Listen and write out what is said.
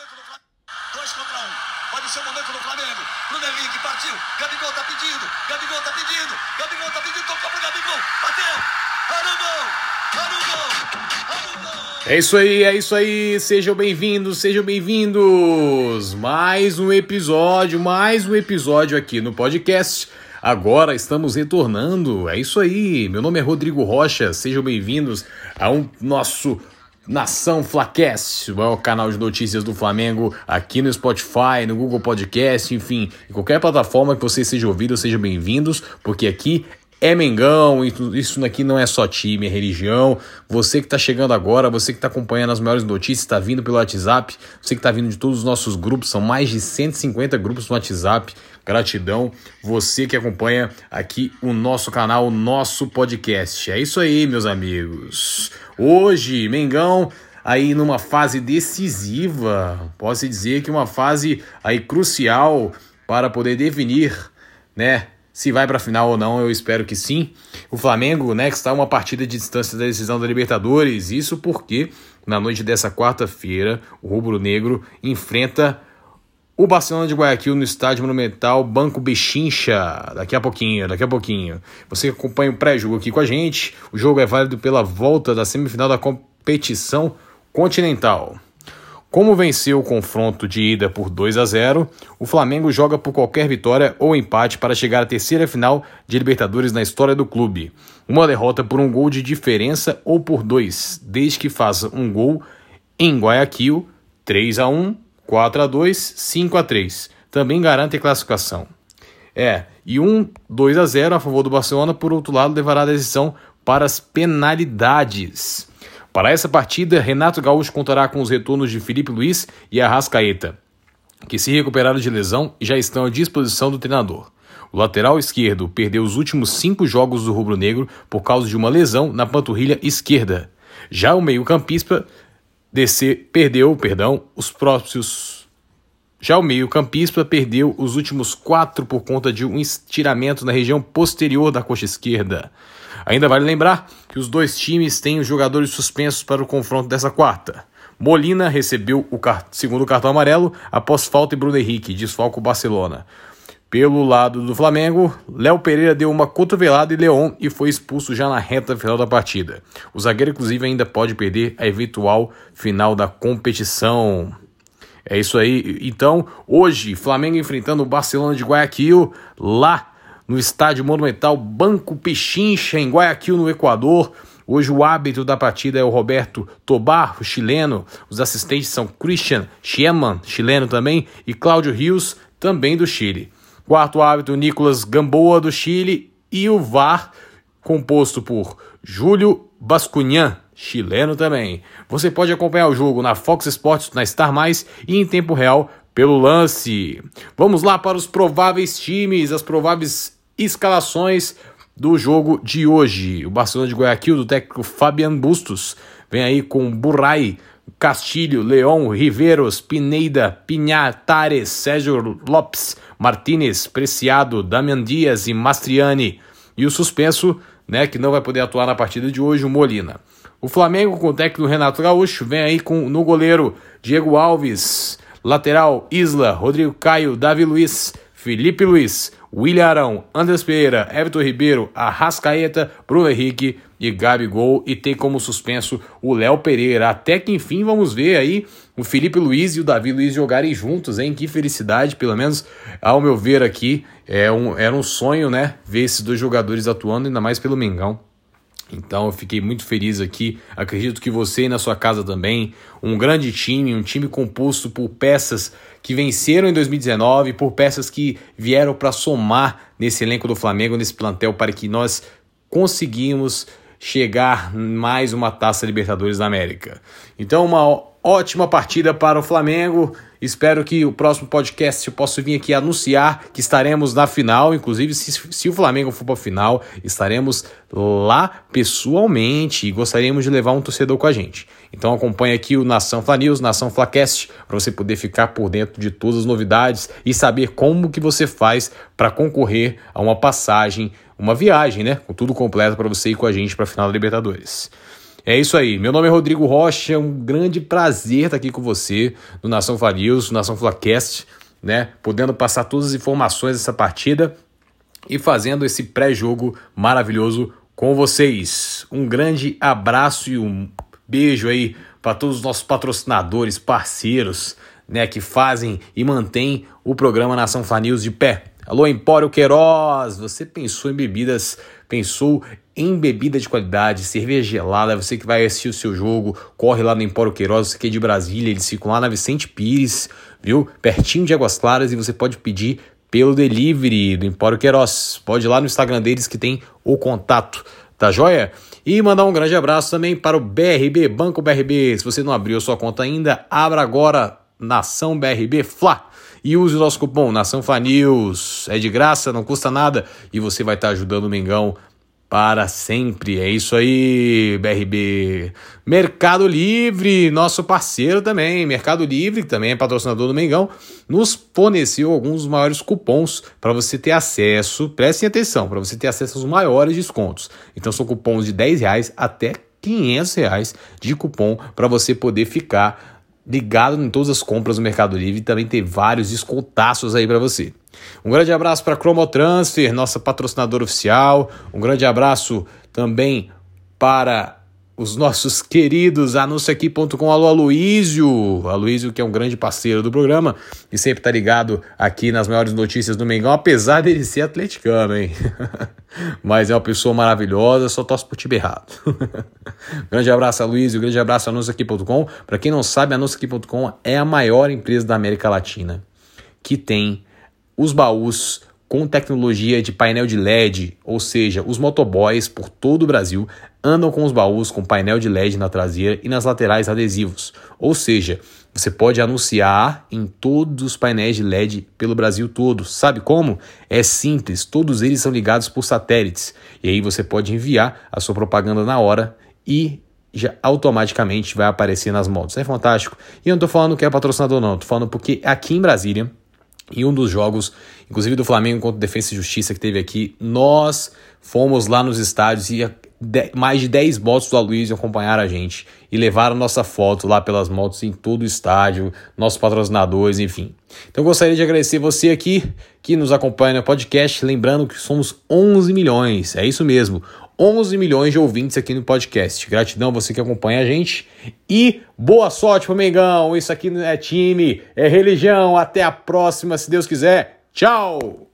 momento do Flamengo. Dois contra um. Pode ser o momento do Flamengo. Bruno Henrique partiu. Gabigol tá pedindo. Gabigol tá pedindo. Gabigol tá pedindo. Tocou pro Gabigol. Bateu. Olha o gol. Olha o gol. Olha o gol. É isso aí, é isso aí. Sejam bem-vindos, sejam bem-vindos. Mais um episódio, mais um episódio aqui no podcast. Agora estamos retornando. É isso aí. Meu nome é Rodrigo Rocha. Sejam bem-vindos ao nosso Nação Flacast, o maior canal de notícias do Flamengo aqui no Spotify, no Google Podcast, enfim, em qualquer plataforma que você seja ouvido, sejam bem-vindos, porque aqui é Mengão, isso aqui não é só time, é religião. Você que está chegando agora, você que está acompanhando as maiores notícias, está vindo pelo WhatsApp, você que está vindo de todos os nossos grupos, são mais de 150 grupos no WhatsApp. Gratidão, você que acompanha aqui o nosso canal, o nosso podcast. É isso aí, meus amigos. Hoje, Mengão aí numa fase decisiva, posso dizer que uma fase aí crucial para poder definir, né, se vai para a final ou não, eu espero que sim. O Flamengo, né, que está uma partida de distância da decisão da Libertadores, isso porque na noite dessa quarta-feira, o Rubro Negro enfrenta o Barcelona de Guayaquil no estádio monumental Banco Bechincha. Daqui a pouquinho, daqui a pouquinho. Você acompanha o pré-jogo aqui com a gente. O jogo é válido pela volta da semifinal da competição continental. Como venceu o confronto de ida por 2 a 0, o Flamengo joga por qualquer vitória ou empate para chegar à terceira final de Libertadores na história do clube. Uma derrota por um gol de diferença ou por dois, desde que faça um gol em Guayaquil, 3 a 1, 4 a 2, 5 a 3. Também garante a classificação. É, e um 2 a 0 a favor do Barcelona, por outro lado, levará a decisão para as penalidades. Para essa partida, Renato Gaúcho contará com os retornos de Felipe Luiz e Arrascaeta, que se recuperaram de lesão e já estão à disposição do treinador. O lateral esquerdo perdeu os últimos cinco jogos do rubro-negro por causa de uma lesão na panturrilha esquerda. Já o meio-campista DC perdeu, perdão, os próprios. Já o meio-campista perdeu os últimos quatro por conta de um estiramento na região posterior da coxa esquerda. Ainda vale lembrar que os dois times têm os jogadores suspensos para o confronto dessa quarta. Molina recebeu o segundo cartão amarelo após falta em Bruno Henrique, desfalca o Barcelona. Pelo lado do Flamengo, Léo Pereira deu uma cotovelada em Leão e foi expulso já na reta final da partida. O zagueiro, inclusive, ainda pode perder a eventual final da competição. É isso aí. Então, hoje, Flamengo enfrentando o Barcelona de Guayaquil, lá no estádio monumental Banco Pichincha, em Guayaquil, no Equador. Hoje o árbitro da partida é o Roberto Tobar, o chileno. Os assistentes são Christian Schiemann, chileno também, e Cláudio Rios, também do Chile. Quarto árbitro, Nicolas Gamboa, do Chile. E o VAR, composto por Júlio Bascunhan, chileno também. Você pode acompanhar o jogo na Fox Sports, na Star Mais e em tempo real pelo lance. Vamos lá para os prováveis times, as prováveis escalações do jogo de hoje. O Barcelona de Guayaquil, do técnico Fabian Bustos, vem aí com Burray, Castilho, Leão, Riveiros, Pineida, Pinhatares, Sérgio Lopes, Martinez, Preciado, Damian Dias e Mastriani. E o suspenso, né, que não vai poder atuar na partida de hoje, o Molina. O Flamengo, com o técnico Renato Gaúcho, vem aí com no goleiro Diego Alves, lateral Isla, Rodrigo Caio, Davi Luiz, Felipe Luiz, William Arão, Andrés Pereira, Everton Ribeiro, Arrascaeta, Bruno Henrique e Gabigol. E tem como suspenso o Léo Pereira. Até que enfim vamos ver aí o Felipe Luiz e o Davi Luiz jogarem juntos, hein? Que felicidade, pelo menos ao meu ver aqui. É um, era um sonho, né? Ver esses dois jogadores atuando, ainda mais pelo Mengão. Então eu fiquei muito feliz aqui. Acredito que você e na sua casa também. Um grande time, um time composto por peças que venceram em 2019, por peças que vieram para somar nesse elenco do Flamengo, nesse plantel, para que nós conseguimos chegar mais uma taça Libertadores da América. Então, uma ótima partida para o Flamengo. Espero que o próximo podcast eu possa vir aqui anunciar que estaremos na final. Inclusive, se, se o Flamengo for para a final, estaremos lá pessoalmente e gostaríamos de levar um torcedor com a gente. Então acompanhe aqui o Nação Fla News, Nação Flacast, para você poder ficar por dentro de todas as novidades e saber como que você faz para concorrer a uma passagem, uma viagem, né? Com tudo completo para você ir com a gente para a final da Libertadores. É isso aí. Meu nome é Rodrigo Rocha. É um grande prazer estar aqui com você no Nação Farios, no Nação Flacast, né? Podendo passar todas as informações dessa partida e fazendo esse pré-jogo maravilhoso com vocês. Um grande abraço e um beijo aí para todos os nossos patrocinadores, parceiros, né, que fazem e mantêm o programa Nação Fanils de pé. Alô, Empório Queiroz, você pensou em bebidas, pensou em bebida de qualidade, cerveja gelada, você que vai assistir o seu jogo, corre lá no Empório Queiroz, você que é de Brasília, eles ficam lá na Vicente Pires, viu? Pertinho de Águas Claras e você pode pedir pelo delivery do Empório Queiroz. Pode ir lá no Instagram deles que tem o contato, tá joia? E mandar um grande abraço também para o BRB, Banco BRB. Se você não abriu sua conta ainda, abra agora Nação BRB Fla e use o nosso cupom Nação News. É de graça, não custa nada e você vai estar ajudando o Mengão para sempre. É isso aí, BRB. Mercado Livre, nosso parceiro também. Mercado Livre, que também é patrocinador do Mengão, nos forneceu alguns dos maiores cupons para você ter acesso. Prestem atenção, para você ter acesso aos maiores descontos. Então são cupons de 10 reais até 500 reais de cupom para você poder ficar ligado em todas as compras do Mercado Livre e também ter vários descontaços aí para você. Um grande abraço para a Cromotransfer, nossa patrocinadora oficial. Um grande abraço também para os nossos queridos anunciaqui.com, alô Aloísio, Aloísio que é um grande parceiro do programa e sempre tá ligado aqui nas maiores notícias do Mengão, apesar dele ser atleticano, hein? Mas é uma pessoa maravilhosa, só torce pro time errado. grande abraço Aloísio, grande abraço anunciaqui.com. Para quem não sabe, anunciaqui.com é a maior empresa da América Latina que tem os baús com tecnologia de painel de LED, ou seja, os motoboys por todo o Brasil andam com os baús com painel de LED na traseira e nas laterais adesivos. Ou seja, você pode anunciar em todos os painéis de LED pelo Brasil todo. Sabe como? É simples, todos eles são ligados por satélites. E aí você pode enviar a sua propaganda na hora e já automaticamente vai aparecer nas motos. É fantástico. E eu não estou falando que é patrocinador, não. Estou falando porque aqui em Brasília em um dos jogos, inclusive do Flamengo contra Defesa e Justiça que teve aqui, nós fomos lá nos estádios e mais de 10 motos do Aloysio acompanharam a gente e levaram nossa foto lá pelas motos em todo o estádio, nossos patrocinadores, enfim. Então gostaria de agradecer você aqui que nos acompanha no podcast, lembrando que somos 11 milhões, é isso mesmo, 11 milhões de ouvintes aqui no podcast. Gratidão você que acompanha a gente e boa sorte pro Mengão. Isso aqui não é time, é religião. Até a próxima, se Deus quiser. Tchau!